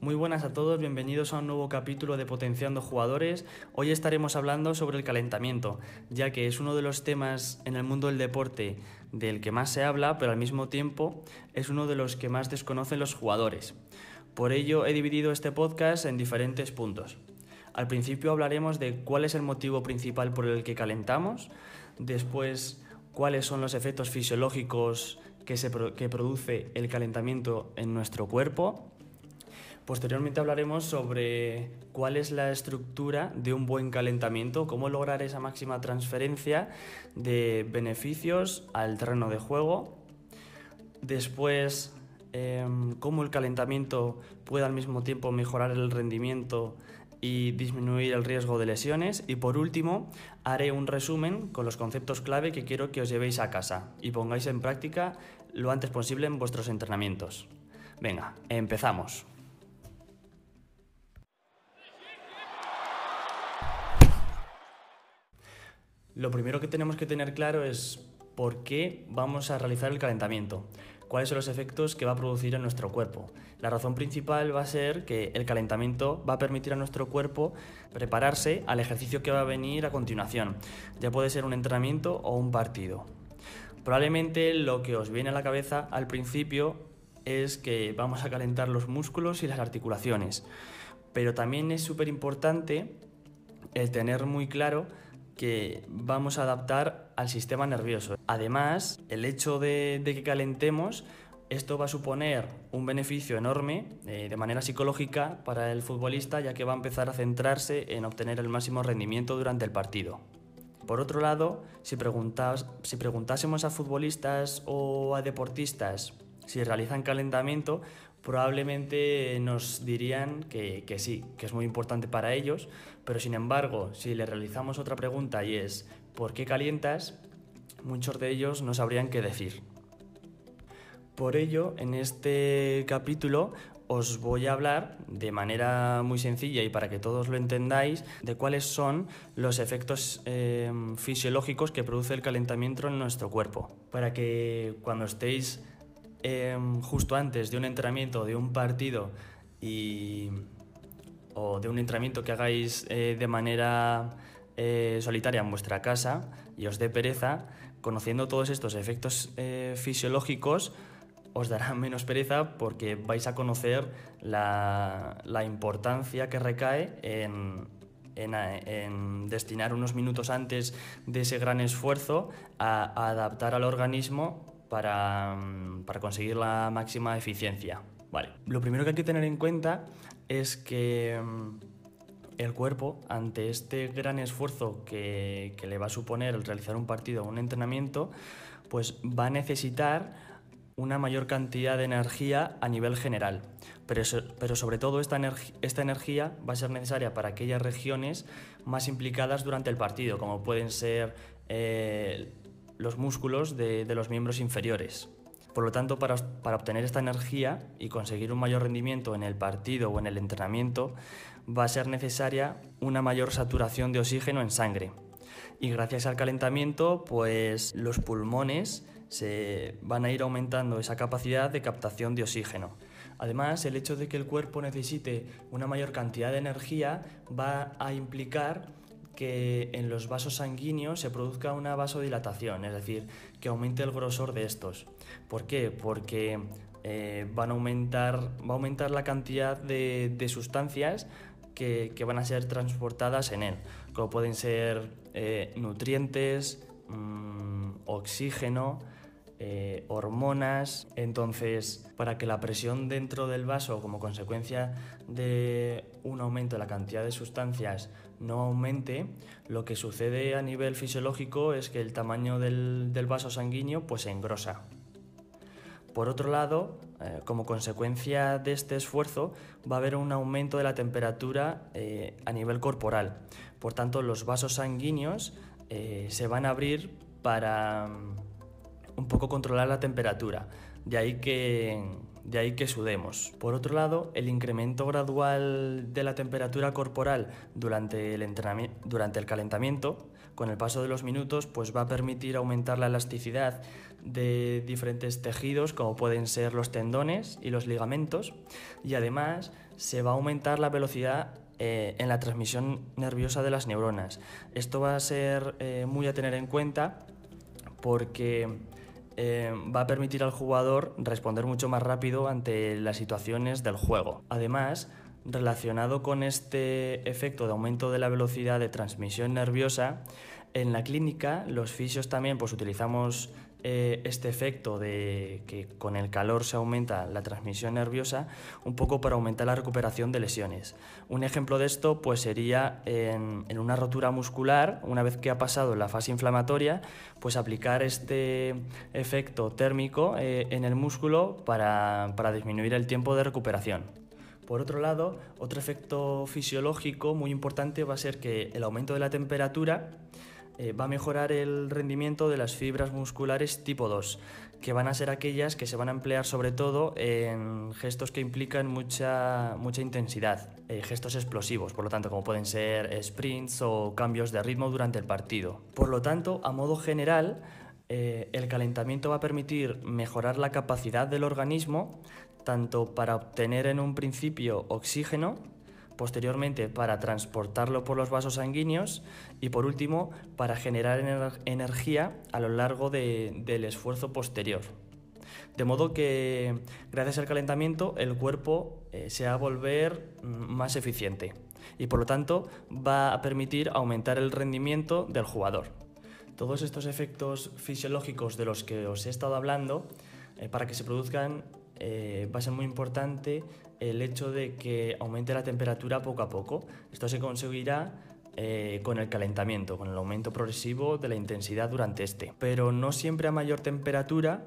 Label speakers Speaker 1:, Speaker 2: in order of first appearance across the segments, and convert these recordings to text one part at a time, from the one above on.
Speaker 1: Muy buenas a todos, bienvenidos a un nuevo capítulo de Potenciando Jugadores. Hoy estaremos hablando sobre el calentamiento, ya que es uno de los temas en el mundo del deporte del que más se habla, pero al mismo tiempo es uno de los que más desconocen los jugadores. Por ello he dividido este podcast en diferentes puntos. Al principio hablaremos de cuál es el motivo principal por el que calentamos, después cuáles son los efectos fisiológicos que, se, que produce el calentamiento en nuestro cuerpo, Posteriormente hablaremos sobre cuál es la estructura de un buen calentamiento, cómo lograr esa máxima transferencia de beneficios al terreno de juego. Después, em, cómo el calentamiento puede al mismo tiempo mejorar el rendimiento y disminuir el riesgo de lesiones. Y por último, haré un resumen con los conceptos clave que quiero que os llevéis a casa y pongáis en práctica lo antes posible en vuestros entrenamientos. Venga, empezamos. Lo primero que tenemos que tener claro es por qué vamos a realizar el calentamiento, cuáles son los efectos que va a producir en nuestro cuerpo. La razón principal va a ser que el calentamiento va a permitir a nuestro cuerpo prepararse al ejercicio que va a venir a continuación, ya puede ser un entrenamiento o un partido. Probablemente lo que os viene a la cabeza al principio es que vamos a calentar los músculos y las articulaciones, pero también es súper importante el tener muy claro que vamos a adaptar al sistema nervioso. Además, el hecho de, que calentemos, esto va a suponer un beneficio enorme eh, de manera psicológica para el futbolista, ya que va a empezar a centrarse en obtener el máximo rendimiento durante el partido. Por otro lado, si, si preguntásemos a futbolistas o a deportistas si realizan calentamiento, probablemente nos dirían que, sí, que es muy importante para ellos, pero sin embargo, si le realizamos otra pregunta y es ¿por qué calientas? Muchos de ellos no sabrían qué decir. Por ello, en este capítulo os voy a hablar de manera muy sencilla y para que todos lo entendáis de cuáles son los efectos eh, fisiológicos que produce el calentamiento en nuestro cuerpo. Para que cuando estéis Em, justo antes de un entrenamiento, de un partido y, o de un entrenamiento que hagáis eh, de manera eh, solitaria en vuestra casa y os dé pereza, conociendo todos estos efectos eh, fisiológicos, os dará menos pereza porque vais a conocer la, importancia que recae en, destinar unos minutos antes de ese gran esfuerzo a adaptar al organismo Mm, para, conseguir la máxima eficiencia. Vale. Lo primero que hay que tener en cuenta es que mm, el cuerpo, ante este gran esfuerzo que, le va a suponer el realizar un partido o un entrenamiento, pues va a necesitar una mayor cantidad de energía a nivel general. Pero, pero sobre todo esta, esta energía va a ser necesaria para aquellas regiones más implicadas durante el partido, como pueden ser eh, los músculos de, los miembros inferiores. Por lo tanto, para, obtener esta energía y conseguir un mayor rendimiento en el partido o en el entrenamiento, va a ser necesaria una mayor saturación de oxígeno en sangre. Y gracias al calentamiento, pues los pulmones se van a ir aumentando esa capacidad de captación de oxígeno. Además, el hecho de que el cuerpo necesite una mayor cantidad de energía va a implicar que en los vasos sanguíneos se produzca una vasodilatación, es decir, que aumente el grosor de estos. ¿Por qué? Porque eh, van a aumentar, va a aumentar la cantidad de, sustancias que, van a ser transportadas en él, como pueden ser eh, nutrientes, mm, oxígeno, eh, hormonas. Entonces, para que la presión dentro del vaso, como consecuencia de un aumento de la cantidad de sustancias, no aumente, lo que sucede a nivel fisiológico es que el tamaño del, vaso sanguíneo pues, se engrosa. Por otro lado, eh, como consecuencia de este esfuerzo, va a haber un aumento de la temperatura eh, a nivel corporal. Por tanto, los vasos sanguíneos se van a abrir para un poco controlar la temperatura, de ahí que, de ahí que sudemos. Por otro lado, el incremento gradual de la temperatura corporal durante el, durante el calentamiento con el paso de los minutos, pues va a permitir aumentar la elasticidad de diferentes tejidos, como pueden ser los tendones y los ligamentos, y además se va a aumentar la velocidad eh, en la transmisión nerviosa de las neuronas. Esto va a ser eh, muy a tener en cuenta porque eh, va a permitir al jugador responder mucho más rápido ante las situaciones del juego. Además, relacionado con este efecto de aumento de la velocidad de transmisión nerviosa, en la clínica los fisios también pues utilizamos eh, este efecto de que con el calor se aumenta la transmisión nerviosa un poco para aumentar la recuperación de lesiones. Un ejemplo de esto pues sería en, una rotura muscular, una vez que ha pasado la fase inflamatoria, pues aplicar este efecto térmico eh, en el músculo para, para disminuir el tiempo de recuperación. Por otro lado, otro efecto fisiológico muy importante va a ser que el aumento de la temperatura eh, va a mejorar el rendimiento de las fibras musculares tipo 2, que van a ser aquellas que se van a emplear sobre todo en gestos que implican mucha, mucha intensidad, eh, gestos explosivos, por lo tanto, como pueden ser sprints o cambios de ritmo durante el partido. Por lo tanto, a modo general, eh, el calentamiento va a permitir mejorar la capacidad del organismo, tanto para obtener en un principio oxígeno, posteriormente para transportarlo por los vasos sanguíneos y por último para generar energía a lo largo del esfuerzo posterior. De modo que gracias al calentamiento el cuerpo eh, se va a volver mm, más eficiente y por lo tanto va a permitir aumentar el rendimiento del jugador. Todos estos efectos fisiológicos de los que os he estado hablando, eh, para que se produzcan, eh, va a ser muy importante el hecho de que aumente la temperatura poco a poco. Esto se conseguirá eh, con el calentamiento, con el aumento progresivo de la intensidad durante este. Pero no siempre a mayor temperatura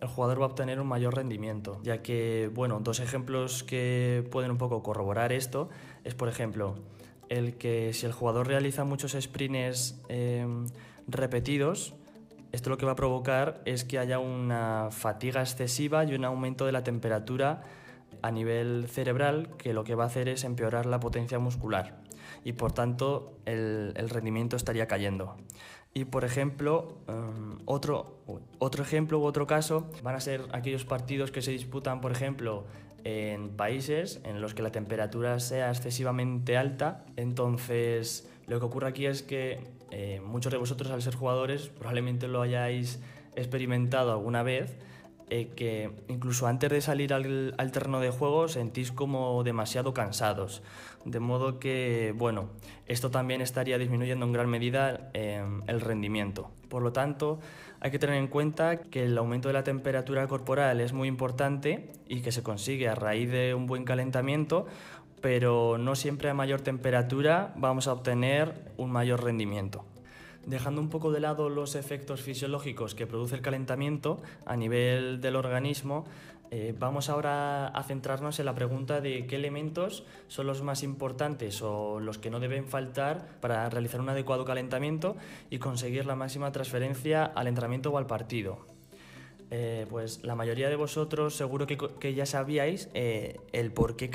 Speaker 1: el jugador va a obtener un mayor rendimiento, ya que, bueno, dos ejemplos que pueden un poco corroborar esto es, por ejemplo, el que si el jugador realiza muchos sprints em, repetidos, esto lo que va a provocar es que haya una fatiga excesiva y un aumento de la temperatura a nivel cerebral que lo que va a hacer es empeorar la potencia muscular y por tanto el, rendimiento estaría cayendo. Y por ejemplo, um, otro, otro ejemplo u otro caso van a ser aquellos partidos que se disputan, por ejemplo, en países en los que la temperatura sea excesivamente alta. Entonces, lo que ocurre aquí es que eh, muchos de vosotros, al ser jugadores, probablemente lo hayáis experimentado alguna vez eh, que incluso antes de salir al, terreno de juego sentís como demasiado cansados. De modo que, bueno, esto también estaría disminuyendo en gran medida em, el rendimiento. Por lo tanto, hay que tener en cuenta que el aumento de la temperatura corporal es muy importante y que se consigue a raíz de un buen calentamiento, pero no siempre a mayor temperatura vamos a obtener un mayor rendimiento. Dejando un poco de lado los efectos fisiológicos que produce el calentamiento a nivel del organismo, eh, vamos ahora a centrarnos en la pregunta de qué elementos son los más importantes o los que no deben faltar para realizar un adecuado calentamiento y conseguir la máxima transferencia al entrenamiento o al partido. Eh, pues la mayoría de vosotros seguro que, ya sabíais eh, el, porqué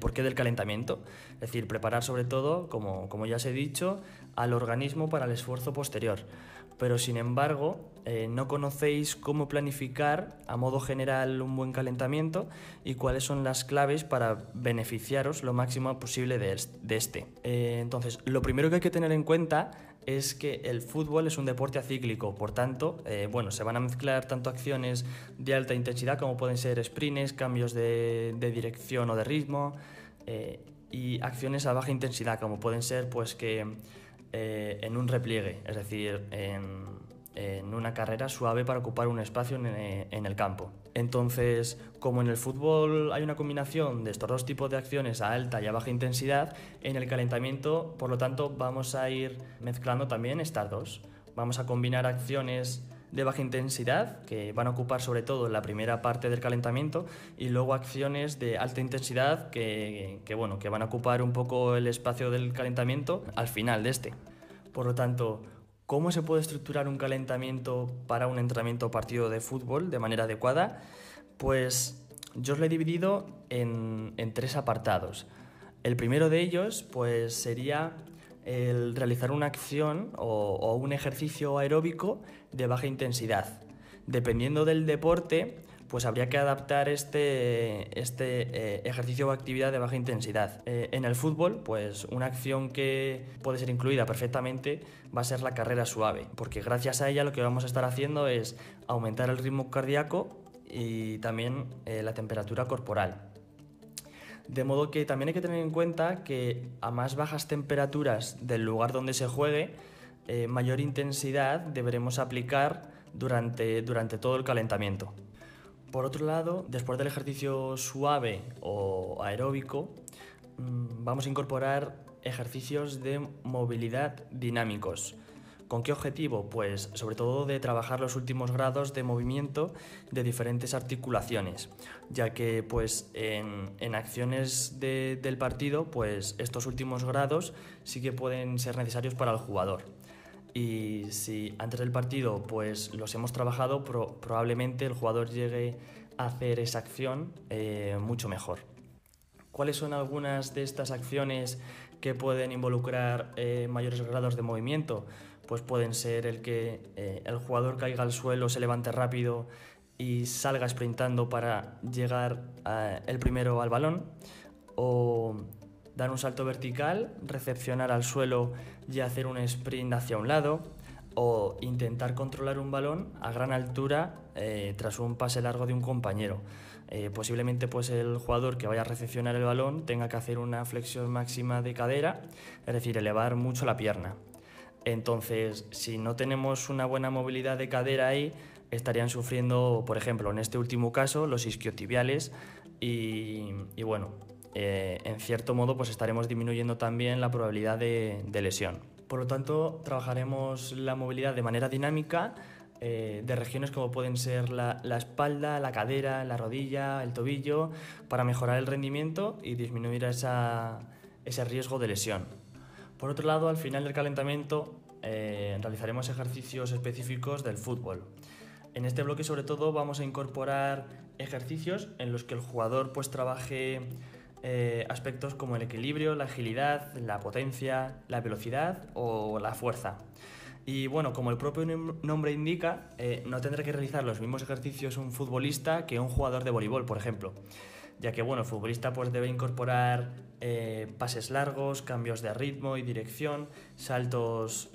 Speaker 1: porqué del calentamiento. Es decir, preparar sobre todo, como, como ya os he dicho, al organismo para el esfuerzo posterior. Pero sin embargo, eh, no conocéis cómo planificar a modo general un buen calentamiento y cuáles son las claves para beneficiaros lo máximo posible de, este. entonces, lo primero que hay que tener en cuenta es que el fútbol es un deporte acíclico, por tanto, eh, bueno, se van a mezclar tanto acciones de alta intensidad como pueden ser sprints, cambios de, dirección o de ritmo, eh, y acciones a baja intensidad, como pueden ser pues que eh, en un repliegue, es decir, en en una carrera suave para ocupar un espacio eh, en, el campo. Entonces, como en el fútbol hay una combinación de estos dos tipos de acciones a alta y a baja intensidad, en el calentamiento, por lo tanto, vamos a ir mezclando también estas dos. Vamos a combinar acciones de baja intensidad, que van a ocupar sobre todo la primera parte del calentamiento, y luego acciones de alta intensidad, que, que, bueno, que van a ocupar un poco el espacio del calentamiento al final de este. Por lo tanto, ¿Cómo se puede estructurar un calentamiento para un entrenamiento partido de fútbol de manera adecuada? Pues yo os lo he dividido en, tres apartados. El primero de ellos pues, sería el realizar una acción o, un ejercicio aeróbico de baja intensidad. Dependiendo del deporte, pues habría que adaptar este, este eh, ejercicio o actividad de baja intensidad. Eh, en el fútbol, pues una acción que puede ser incluida perfectamente va a ser la carrera suave, porque gracias a ella lo que vamos a estar haciendo es aumentar el ritmo cardíaco y también eh, la temperatura corporal. De modo que también hay que tener en cuenta que a más bajas temperaturas del lugar donde se juegue, mayor intensidad deberemos aplicar durante, durante todo el calentamiento. Por otro lado, después del ejercicio suave o aeróbico, mm, vamos a incorporar ejercicios de movilidad dinámicos. ¿Con qué objetivo? Pues sobre todo de trabajar los últimos grados de movimiento de diferentes articulaciones, ya que pues en, acciones del partido pues estos últimos grados sí que pueden ser necesarios para el jugador y si antes del partido pues los hemos trabajado, probablemente el jugador llegue a hacer esa acción eh, mucho mejor. ¿Cuáles son algunas de estas acciones que pueden involucrar eh, mayores grados de movimiento? Pues pueden ser el que eh, el jugador caiga al suelo, se levante rápido y salga sprintando para llegar el primero al balón, o dar un salto vertical, recepcionar al suelo y hacer un sprint hacia un lado, o intentar controlar un balón a gran altura eh, tras un pase largo de un compañero. Eh, posiblemente pues el jugador que vaya a recepcionar el balón tenga que hacer una flexión máxima de cadera, es decir, elevar mucho la pierna. Entonces, si no tenemos una buena movilidad de cadera ahí, estarían sufriendo, por ejemplo, en este último caso, los isquiotibiales y, y bueno, eh, en cierto modo pues estaremos disminuyendo también la probabilidad de, lesión. Por lo tanto, trabajaremos la movilidad de manera dinámica eh, de regiones como pueden ser la, espalda, la cadera, la rodilla, el tobillo, para mejorar el rendimiento y disminuir ese riesgo de lesión. Por otro lado, al final del calentamiento eh, realizaremos ejercicios específicos del fútbol. En este bloque sobre todo vamos a incorporar ejercicios en los que el jugador pues trabaje eh, aspectos como el equilibrio, la agilidad, la potencia, la velocidad o la fuerza. Y bueno, como el propio nombre indica, eh, no tendrá que realizar los mismos ejercicios un futbolista que un jugador de voleibol, por ejemplo. Ya que bueno, el futbolista pues, debe incorporar eh, pases largos, cambios de ritmo y dirección, saltos,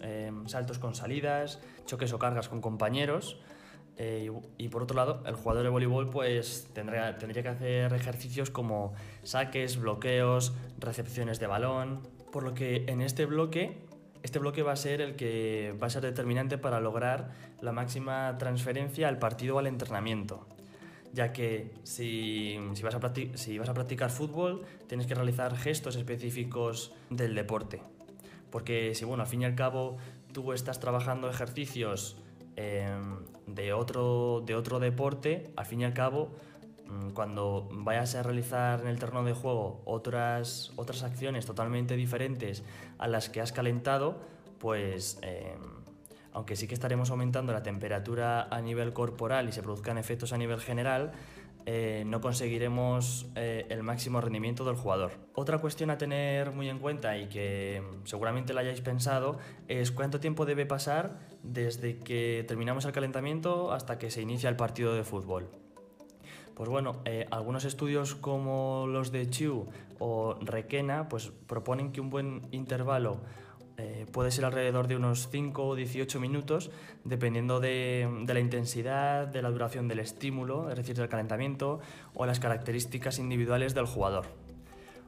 Speaker 1: saltos con salidas, choques o cargas con compañeros. Eh, y, por otro lado, el jugador de voleibol pues tendría, que hacer ejercicios como saques, bloqueos, recepciones de balón. Por lo que en este bloque, este bloque va a ser el que va a ser determinante para lograr la máxima transferencia al partido o al entrenamiento. Ya que si, si, vas a si vas a practicar fútbol, tienes que realizar gestos específicos del deporte. Porque si, bueno, al fin y al cabo tú estás trabajando ejercicios Em, de, otro, de otro deporte, al fin y al cabo, mm, cuando vayas a realizar en el terreno de juego otras, otras acciones totalmente diferentes a las que has calentado, pues em, aunque sí que estaremos aumentando la temperatura a nivel corporal y se produzcan efectos a nivel general, eh, no conseguiremos eh, el máximo rendimiento del jugador. Otra cuestión a tener muy en cuenta y que seguramente la hayáis pensado es cuánto tiempo debe pasar desde que terminamos el calentamiento hasta que se inicia el partido de fútbol. Pues bueno, eh, algunos estudios como los de Chiu o Requena pues proponen que un buen intervalo eh, puede ser alrededor de unos 5 o 18 minutos, dependiendo de, la intensidad, de la duración del estímulo, es decir, del calentamiento, o las características individuales del jugador.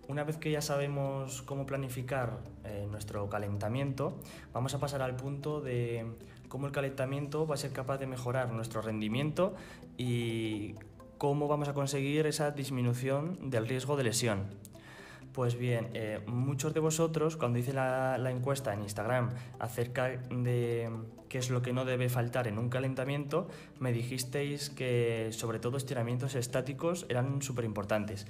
Speaker 1: Una vez que ya sabemos cómo planificar eh, nuestro calentamiento, vamos a pasar al punto de cómo el calentamiento va a ser capaz de mejorar nuestro rendimiento y cómo vamos a conseguir esa disminución del riesgo de lesión. Pues bien, eh, muchos de vosotros, cuando hice la, encuesta en Instagram acerca de qué es lo que no debe faltar en un calentamiento, me dijisteis que sobre todo estiramientos estáticos eran súper importantes.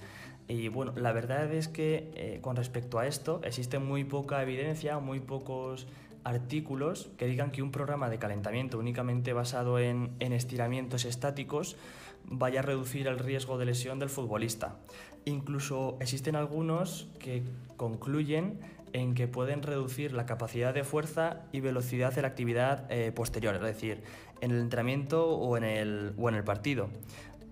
Speaker 1: Y bueno, la verdad es que eh, con respecto a esto existe muy poca evidencia, muy pocos artículos que digan que un programa de calentamiento únicamente basado en, en estiramientos estáticos vaya a reducir el riesgo de lesión del futbolista. Incluso existen algunos que concluyen en que pueden reducir la capacidad de fuerza y velocidad de la actividad eh, posterior, es decir, en el entrenamiento o en el, o en el partido.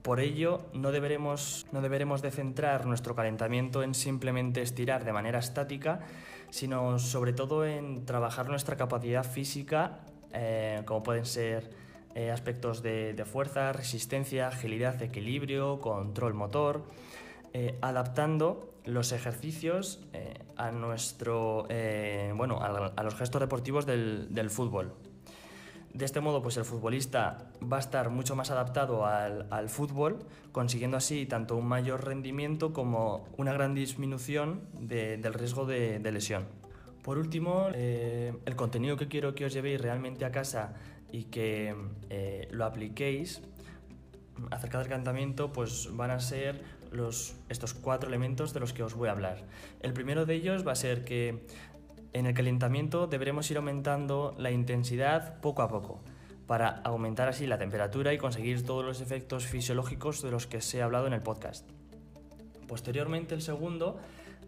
Speaker 1: Por ello, no deberemos, no deberemos de centrar nuestro calentamiento en simplemente estirar de manera estática, sino sobre todo en trabajar nuestra capacidad física, eh, como pueden ser eh, aspectos de, fuerza, resistencia, agilidad, equilibrio, control motor, eh, adaptando los ejercicios a, nuestro, bueno, a, los gestos deportivos del, fútbol. De este modo, pues el futbolista va a estar mucho más adaptado al, fútbol, consiguiendo así tanto un mayor rendimiento como una gran disminución del riesgo de, lesión. Por último, eh, el contenido que quiero que os llevéis realmente a casa y que eh, lo apliquéis acerca del calentamiento, pues van a ser los, estos cuatro elementos de los que os voy a hablar. El primero de ellos va a ser que en el calentamiento deberemos ir aumentando la intensidad poco a poco para aumentar así la temperatura y conseguir todos los efectos fisiológicos de los que se ha hablado en el podcast. Posteriormente, el segundo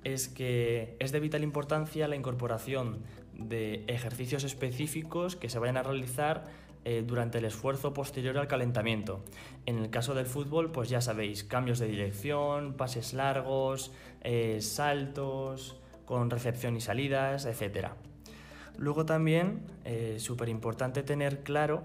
Speaker 1: es que es de vital importancia la incorporación de ejercicios específicos que se vayan a realizar eh, durante el esfuerzo posterior al calentamiento. En el caso del fútbol, pues ya sabéis, cambios de dirección, pases largos, eh, saltos, con recepción y salidas, etc. Luego también, eh, súper importante tener claro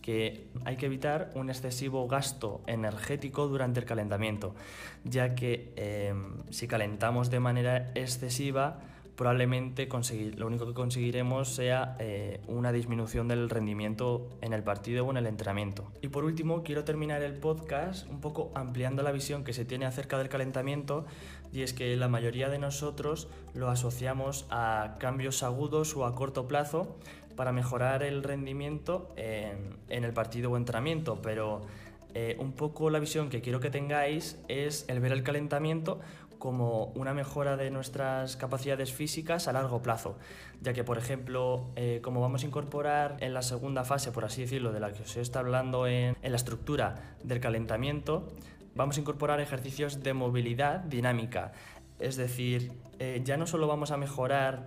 Speaker 1: que hay que evitar un excesivo gasto energético durante el calentamiento, ya que eh, si calentamos de manera excesiva, probablemente lo único que conseguiremos sea eh, una disminución del rendimiento en el partido o en el entrenamiento. Y por último, quiero terminar el podcast un poco ampliando la visión que se tiene acerca del calentamiento y es que la mayoría de nosotros lo asociamos a cambios agudos o a corto plazo para mejorar el rendimiento en, el partido o entrenamiento, pero eh, un poco la visión que quiero que tengáis es el ver el calentamiento como una mejora de nuestras capacidades físicas a largo plazo, ya que, por ejemplo, eh, como vamos a incorporar en la segunda fase, por así decirlo, de la que os está hablando en, la estructura del calentamiento, vamos a incorporar ejercicios de movilidad dinámica, es decir, eh, ya no solo vamos a mejorar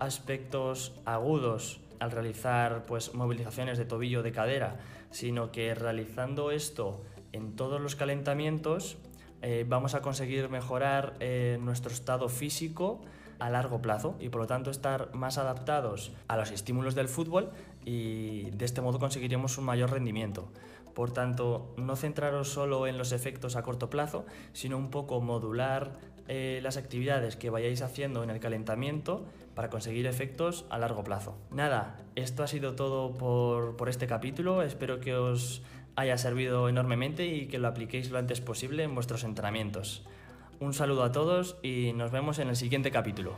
Speaker 1: aspectos agudos al realizar pues, movilizaciones de tobillo de cadera, sino que realizando esto en todos los calentamientos eh, vamos a conseguir mejorar eh, nuestro estado físico a largo plazo y por lo tanto estar más adaptados a los estímulos del fútbol y de este modo conseguiremos un mayor rendimiento. Por tanto, no centraros solo en los efectos a corto plazo, sino un poco modular eh, las actividades que vayáis haciendo en el calentamiento para conseguir efectos a largo plazo. Nada, esto ha sido todo por, por este capítulo. Espero que os haya servido enormemente y que lo apliquéis lo antes posible en vuestros entrenamientos. Un saludo a todos y nos vemos en el siguiente capítulo.